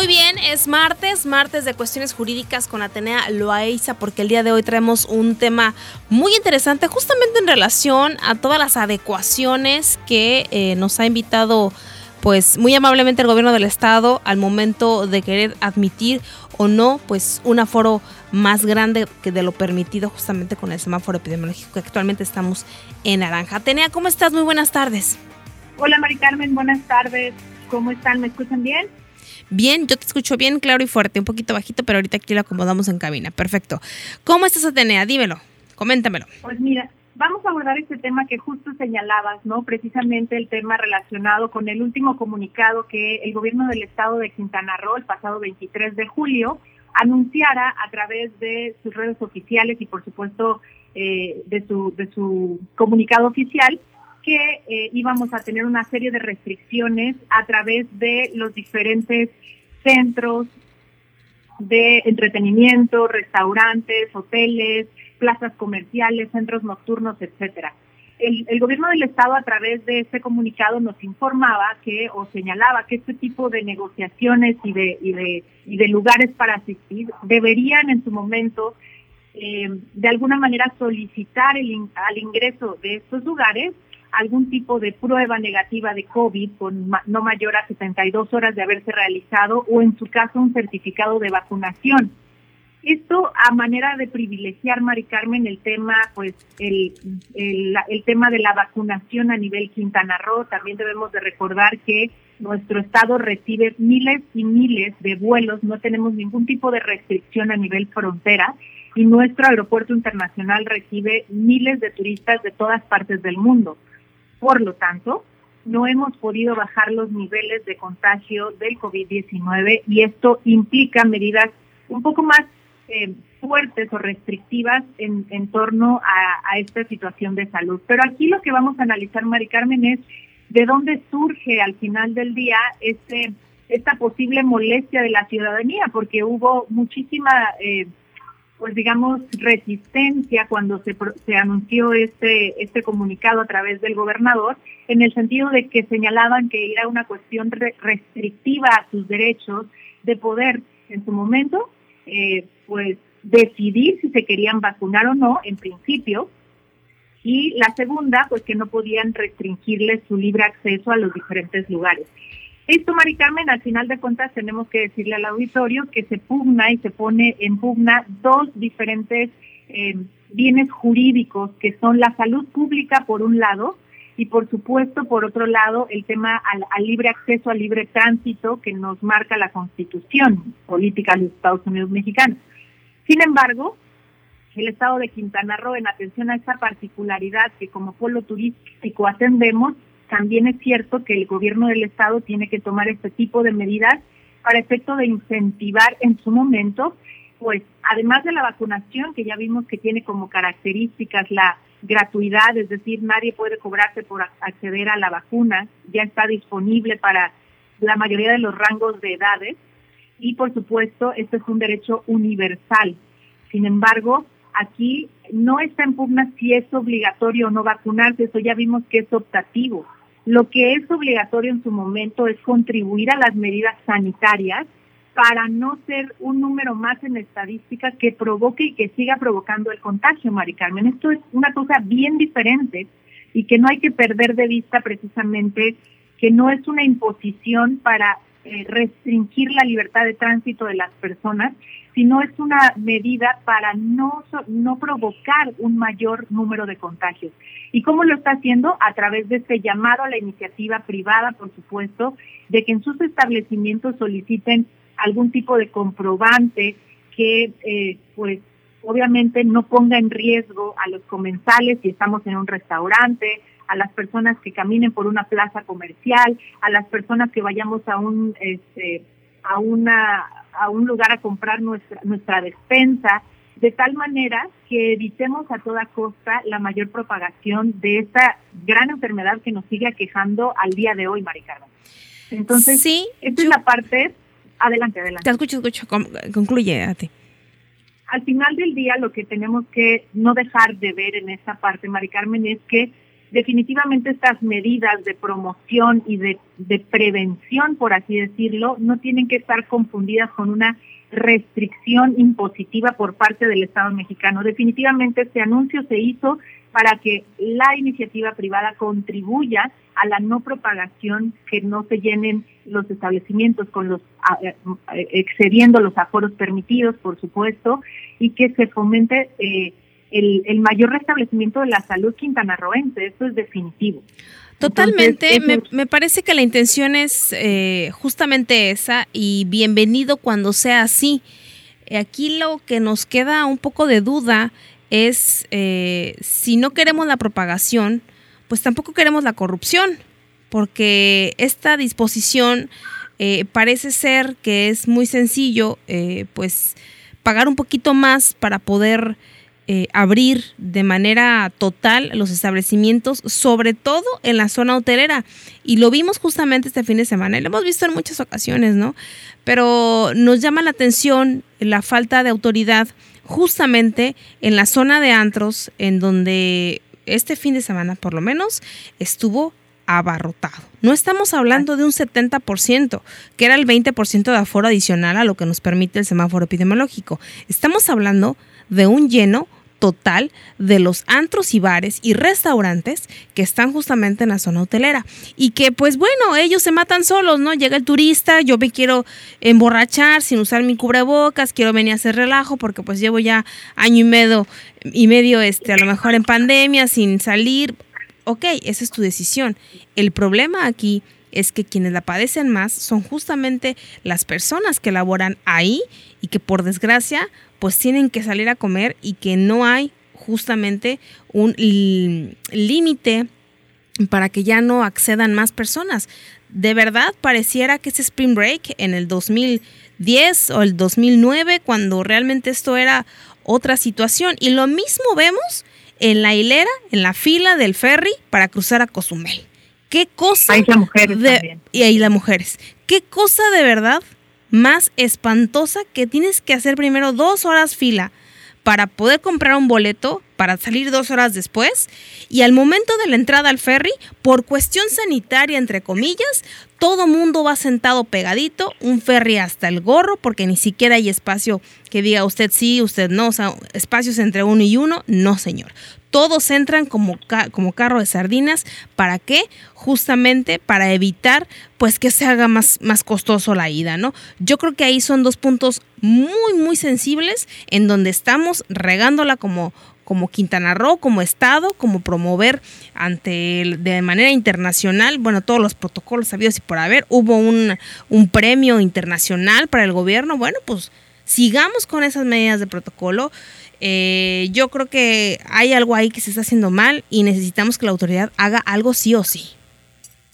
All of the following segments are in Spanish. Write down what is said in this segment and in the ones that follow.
Muy bien, es martes, martes de cuestiones jurídicas con Atenea Loaiza, porque el día de hoy traemos un tema muy interesante justamente en relación a todas las adecuaciones que eh, nos ha invitado pues muy amablemente el gobierno del estado al momento de querer admitir o no pues un aforo más grande que de lo permitido justamente con el semáforo epidemiológico que actualmente estamos en naranja. Atenea, ¿cómo estás? Muy buenas tardes. Hola Mari Carmen, buenas tardes. ¿Cómo están? ¿Me escuchan bien? Bien, yo te escucho bien, claro y fuerte, un poquito bajito, pero ahorita aquí lo acomodamos en cabina. Perfecto. ¿Cómo estás, Atenea? Dímelo, coméntamelo. Pues mira, vamos a abordar este tema que justo señalabas, ¿no? Precisamente el tema relacionado con el último comunicado que el gobierno del estado de Quintana Roo, el pasado 23 de julio, anunciara a través de sus redes oficiales y por supuesto eh, de, su, de su comunicado oficial que eh, íbamos a tener una serie de restricciones a través de los diferentes centros de entretenimiento, restaurantes, hoteles, plazas comerciales, centros nocturnos, etcétera. El, gobierno del estado a través de este comunicado nos informaba que o señalaba que este tipo de negociaciones y de y de, y de lugares para asistir deberían en su momento eh, de alguna manera solicitar el, al ingreso de estos lugares algún tipo de prueba negativa de COVID con no mayor a 72 horas de haberse realizado o en su caso un certificado de vacunación. Esto a manera de privilegiar, Mari Carmen, el tema, pues, el, el, el, tema de la vacunación a nivel Quintana Roo. También debemos de recordar que nuestro estado recibe miles y miles de vuelos, no tenemos ningún tipo de restricción a nivel frontera y nuestro aeropuerto internacional recibe miles de turistas de todas partes del mundo. Por lo tanto, no hemos podido bajar los niveles de contagio del COVID-19 y esto implica medidas un poco más eh, fuertes o restrictivas en, torno a, a, esta situación de salud. Pero aquí lo que vamos a analizar, Mari Carmen, es de dónde surge al final del día este esta posible molestia de la ciudadanía, porque hubo muchísima eh, pues digamos, resistencia cuando se, se anunció este, este comunicado a través del gobernador, en el sentido de que señalaban que era una cuestión re restrictiva a sus derechos de poder en su momento, eh, pues decidir si se querían vacunar o no, en principio, y la segunda, pues que no podían restringirles su libre acceso a los diferentes lugares. Esto, Mari Carmen, al final de cuentas tenemos que decirle al auditorio que se pugna y se pone en pugna dos diferentes eh, bienes jurídicos, que son la salud pública por un lado y por supuesto por otro lado el tema al, libre acceso al libre tránsito que nos marca la constitución política de los Estados Unidos mexicanos. Sin embargo, el estado de Quintana Roo, en atención a esa particularidad que como polo turístico atendemos, también es cierto que el gobierno del estado tiene que tomar este tipo de medidas para efecto de incentivar en su momento, pues además de la vacunación, que ya vimos que tiene como características la gratuidad, es decir, nadie puede cobrarse por acceder a la vacuna, ya está disponible para la mayoría de los rangos de edades y por supuesto, este es un derecho universal. Sin embargo, aquí no está en pugna si es obligatorio o no vacunarse, eso ya vimos que es optativo. Lo que es obligatorio en su momento es contribuir a las medidas sanitarias para no ser un número más en estadística que provoque y que siga provocando el contagio, Mari Carmen. Esto es una cosa bien diferente y que no hay que perder de vista precisamente que no es una imposición para eh, restringir la libertad de tránsito de las personas, sino es una medida para no, no provocar un mayor número de contagios. ¿Y cómo lo está haciendo? A través de este llamado a la iniciativa privada, por supuesto, de que en sus establecimientos soliciten algún tipo de comprobante que, eh, pues, obviamente no ponga en riesgo a los comensales si estamos en un restaurante, a las personas que caminen por una plaza comercial, a las personas que vayamos a un este a una a un lugar a comprar nuestra nuestra despensa, de tal manera que evitemos a toda costa la mayor propagación de esta gran enfermedad que nos sigue aquejando al día de hoy, Maricarmen. Entonces, sí, esta es la parte adelante, adelante. Te escucho, escucho, concluye a ti al final del día lo que tenemos que no dejar de ver en esta parte, Mari Carmen, es que definitivamente estas medidas de promoción y de, prevención, por así decirlo, no tienen que estar confundidas con una restricción impositiva por parte del Estado mexicano. Definitivamente este anuncio se hizo para que la iniciativa privada contribuya a la no propagación, que no se llenen los establecimientos con los eh, excediendo los aforos permitidos, por supuesto, y que se fomente eh, el, mayor restablecimiento de la salud quintanarroense. Eso es definitivo. Totalmente, me, parece que la intención es eh, justamente esa y bienvenido cuando sea así. Aquí lo que nos queda un poco de duda es eh, si no queremos la propagación, pues tampoco queremos la corrupción, porque esta disposición eh, parece ser que es muy sencillo, pues pagar un poquito más para poder eh, abrir de manera total los establecimientos, sobre todo en la zona hotelera. Y lo vimos justamente este fin de semana y lo hemos visto en muchas ocasiones, ¿no? Pero nos llama la atención la falta de autoridad justamente en la zona de antros, en donde este fin de semana por lo menos estuvo abarrotado. No estamos hablando de un 70%, que era el 20% de aforo adicional a lo que nos permite el semáforo epidemiológico. Estamos hablando de un lleno total de los antros y bares y restaurantes que están justamente en la zona hotelera. Y que pues bueno, ellos se matan solos, ¿no? Llega el turista, yo me quiero emborrachar sin usar mi cubrebocas, quiero venir a hacer relajo porque pues llevo ya año y medio, y medio este, a lo mejor en pandemia, sin salir. Ok, esa es tu decisión. El problema aquí es que quienes la padecen más son justamente las personas que laboran ahí y que por desgracia pues tienen que salir a comer y que no hay justamente un límite para que ya no accedan más personas. De verdad pareciera que ese Spring Break en el 2010 o el 2009, cuando realmente esto era otra situación. Y lo mismo vemos en la hilera, en la fila del ferry para cruzar a Cozumel. ¿Qué cosa? Hay mujeres también. Y ahí las mujeres. ¿Qué cosa de verdad más espantosa que tienes que hacer primero dos horas fila para poder comprar un boleto para salir dos horas después y al momento de la entrada al ferry, por cuestión sanitaria entre comillas, todo mundo va sentado pegadito, un ferry hasta el gorro porque ni siquiera hay espacio que diga usted sí, usted no, o sea, espacios entre uno y uno, no señor todos entran como, como carro de sardinas. ¿Para qué? Justamente para evitar pues que se haga más, más costoso la ida, ¿no? Yo creo que ahí son dos puntos muy, muy sensibles en donde estamos regándola como, como Quintana Roo, como Estado, como promover ante de manera internacional, bueno, todos los protocolos sabidos y por haber. Hubo un, un premio internacional para el gobierno, bueno, pues sigamos con esas medidas de protocolo. Eh, yo creo que hay algo ahí que se está haciendo mal y necesitamos que la autoridad haga algo sí o sí.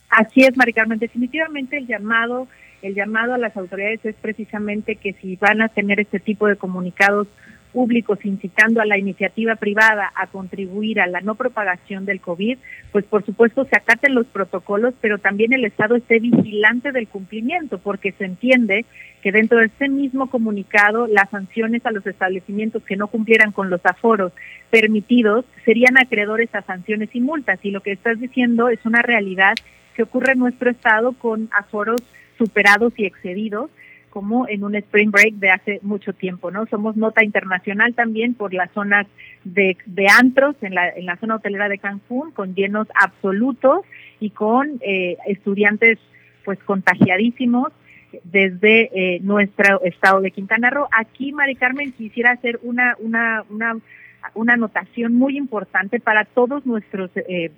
Así es, Mari Carmen. Definitivamente el llamado, el llamado a las autoridades es precisamente que si van a tener este tipo de comunicados públicos incitando a la iniciativa privada a contribuir a la no propagación del COVID, pues por supuesto se acaten los protocolos, pero también el Estado esté vigilante del cumplimiento, porque se entiende que dentro de este mismo comunicado las sanciones a los establecimientos que no cumplieran con los aforos permitidos serían acreedores a sanciones y multas. Y lo que estás diciendo es una realidad que ocurre en nuestro Estado con aforos superados y excedidos como en un spring break de hace mucho tiempo, ¿no? Somos nota internacional también por las zonas de, de antros en la, en la zona hotelera de Cancún, con llenos absolutos y con eh, estudiantes pues contagiadísimos desde eh, nuestro estado de Quintana Roo. Aquí, Mari Carmen, quisiera hacer una, una, una, una anotación muy importante para todos nuestros eh,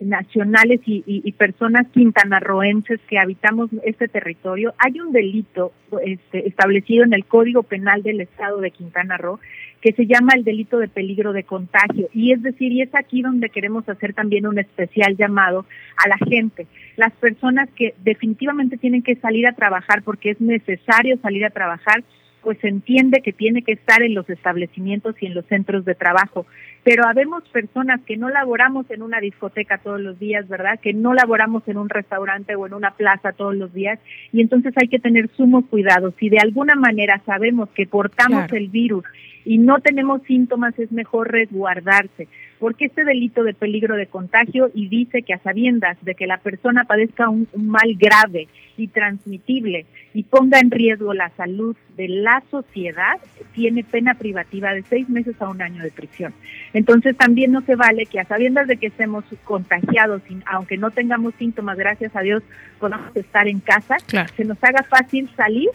nacionales y, personas quintanarroenses que habitamos este territorio, hay un delito este, establecido en el Código Penal del Estado de Quintana Roo que se llama el delito de peligro de contagio. Y es decir, y es aquí donde queremos hacer también un especial llamado a la gente, las personas que definitivamente tienen que salir a trabajar porque es necesario salir a trabajar pues entiende que tiene que estar en los establecimientos y en los centros de trabajo. Pero habemos personas que no laboramos en una discoteca todos los días, ¿verdad? Que no laboramos en un restaurante o en una plaza todos los días y entonces hay que tener sumo cuidado. Si de alguna manera sabemos que portamos el virus y no tenemos síntomas, es mejor resguardarse porque este delito de peligro de contagio y dice que a sabiendas de que la persona padezca un, mal grave y transmitible y ponga en riesgo la salud de la sociedad, tiene pena privativa de seis meses a un año de prisión. Entonces también no se vale que a sabiendas de que estemos contagiados, aunque no tengamos síntomas, gracias a Dios podamos estar en casa, se nos haga fácil salir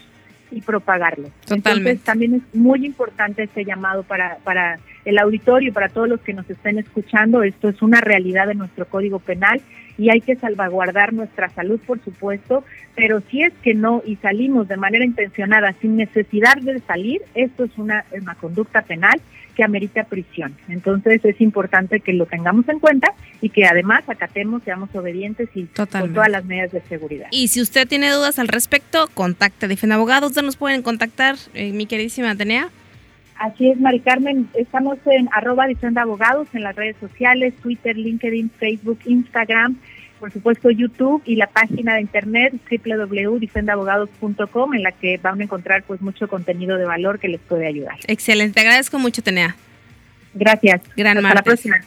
y propagarlo. Entonces también es muy importante este llamado para, para el auditorio y para todos los que nos estén escuchando. Esto es una realidad de nuestro Código Penal y hay que salvaguardar nuestra salud, por supuesto, pero si es que no y salimos de manera intencionada sin necesidad de salir, esto es una, una conducta penal que amerita prisión. Entonces es importante que lo tengamos en cuenta y que además acatemos, seamos obedientes y con todas las medidas de seguridad. Y si usted tiene dudas al respecto, contacte a Difen Abogados. ¿Dónde nos pueden contactar, eh, mi queridísima Atenea? Así es, Mari Carmen. Estamos en arroba Abogados en las redes sociales, Twitter, LinkedIn, Facebook, Instagram por supuesto YouTube y la página de internet www.difendabogados.com en la que van a encontrar pues mucho contenido de valor que les puede ayudar. Excelente, te agradezco mucho Tenea. Gracias. Gran Hasta la próxima.